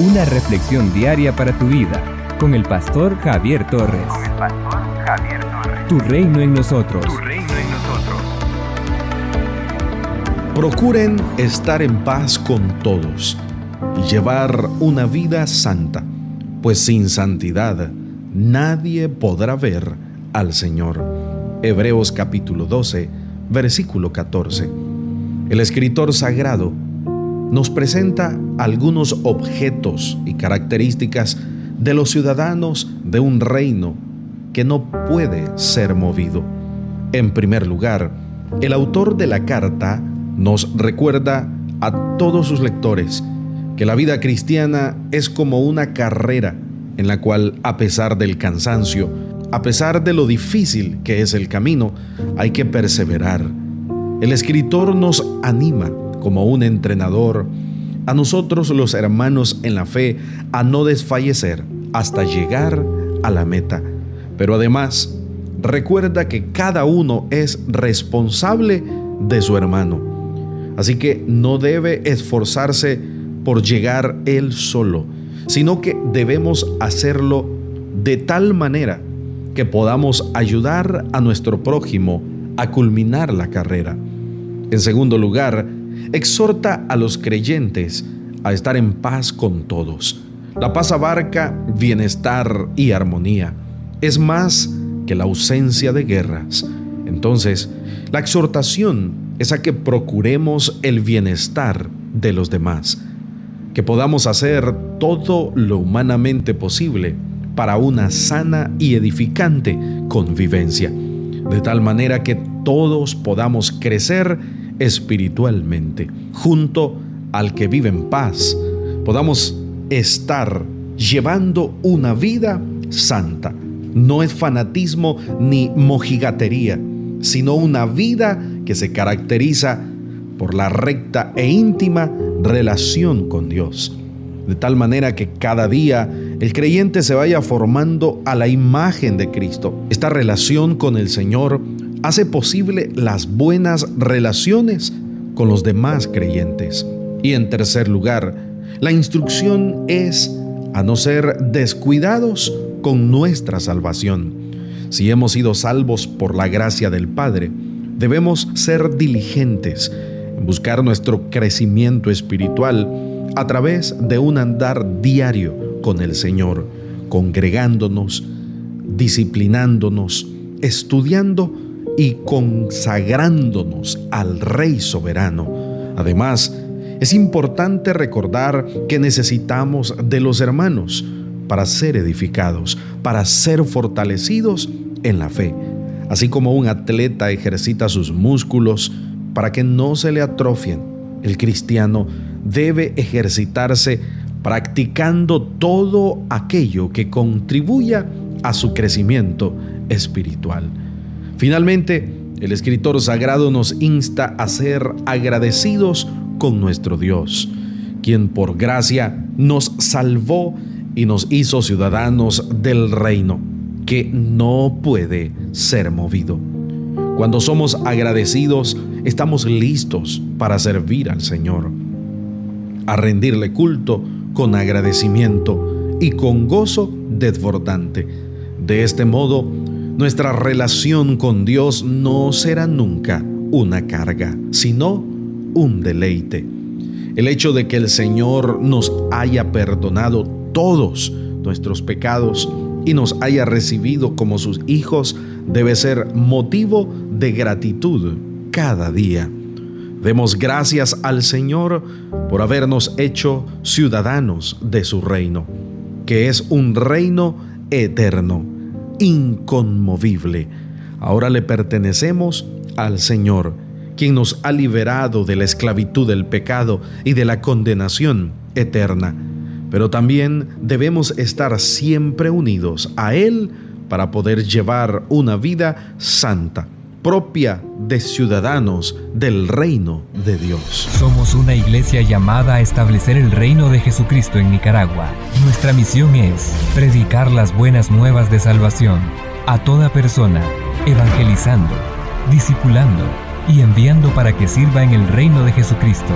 Una reflexión diaria para tu vida con el pastor Javier Torres. Con el pastor Javier Torres. Tu reino en nosotros. Tu reino en nosotros. Procuren estar en paz con todos y llevar una vida santa, pues sin santidad nadie podrá ver al Señor. Hebreos capítulo 12, versículo 14. El escritor sagrado nos presenta algunos objetos y características de los ciudadanos de un reino que no puede ser movido. En primer lugar, el autor de la carta nos recuerda a todos sus lectores que la vida cristiana es como una carrera en la cual, a pesar del cansancio, a pesar de lo difícil que es el camino, hay que perseverar. El escritor nos anima como un entrenador a nosotros los hermanos en la fe a no desfallecer hasta llegar a la meta. Pero además, recuerda que cada uno es responsable de su hermano. Así que no debe esforzarse por llegar él solo, sino que debemos hacerlo de tal manera que podamos ayudar a nuestro prójimo a culminar la carrera. En segundo lugar, exhorta a los creyentes a estar en paz con todos. La paz abarca bienestar y armonía. Es más que la ausencia de guerras. Entonces, la exhortación es a que procuremos el bienestar de los demás, que podamos hacer todo lo humanamente posible para una sana y edificante convivencia, de tal manera que todos podamos crecer espiritualmente, junto al que vive en paz, podamos estar llevando una vida santa. No es fanatismo ni mojigatería, sino una vida que se caracteriza por la recta e íntima relación con Dios. De tal manera que cada día el creyente se vaya formando a la imagen de Cristo. Esta relación con el Señor hace posible las buenas relaciones con los demás creyentes. Y en tercer lugar, la instrucción es a no ser descuidados con nuestra salvación. Si hemos sido salvos por la gracia del Padre, debemos ser diligentes en buscar nuestro crecimiento espiritual a través de un andar diario con el Señor, congregándonos, disciplinándonos, estudiando y consagrándonos al Rey soberano. Además, es importante recordar que necesitamos de los hermanos para ser edificados, para ser fortalecidos en la fe. Así como un atleta ejercita sus músculos para que no se le atrofien, el cristiano debe ejercitarse practicando todo aquello que contribuya a su crecimiento espiritual. Finalmente, el escritor sagrado nos insta a ser agradecidos con nuestro Dios, quien por gracia nos salvó y nos hizo ciudadanos del reino, que no puede ser movido. Cuando somos agradecidos, estamos listos para servir al Señor, a rendirle culto con agradecimiento y con gozo desbordante. De este modo, nuestra relación con Dios no será nunca una carga, sino un deleite. El hecho de que el Señor nos haya perdonado todos nuestros pecados y nos haya recibido como sus hijos debe ser motivo de gratitud cada día. Demos gracias al Señor por habernos hecho ciudadanos de su reino, que es un reino eterno inconmovible. Ahora le pertenecemos al Señor, quien nos ha liberado de la esclavitud del pecado y de la condenación eterna. Pero también debemos estar siempre unidos a Él para poder llevar una vida santa propia de ciudadanos del reino de Dios. Somos una iglesia llamada a establecer el reino de Jesucristo en Nicaragua. Nuestra misión es predicar las buenas nuevas de salvación a toda persona, evangelizando, discipulando y enviando para que sirva en el reino de Jesucristo.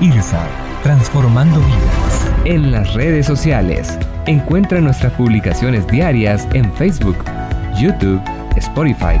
IRSA, transformando vidas. en las redes sociales. Encuentra nuestras publicaciones diarias en Facebook, YouTube, Spotify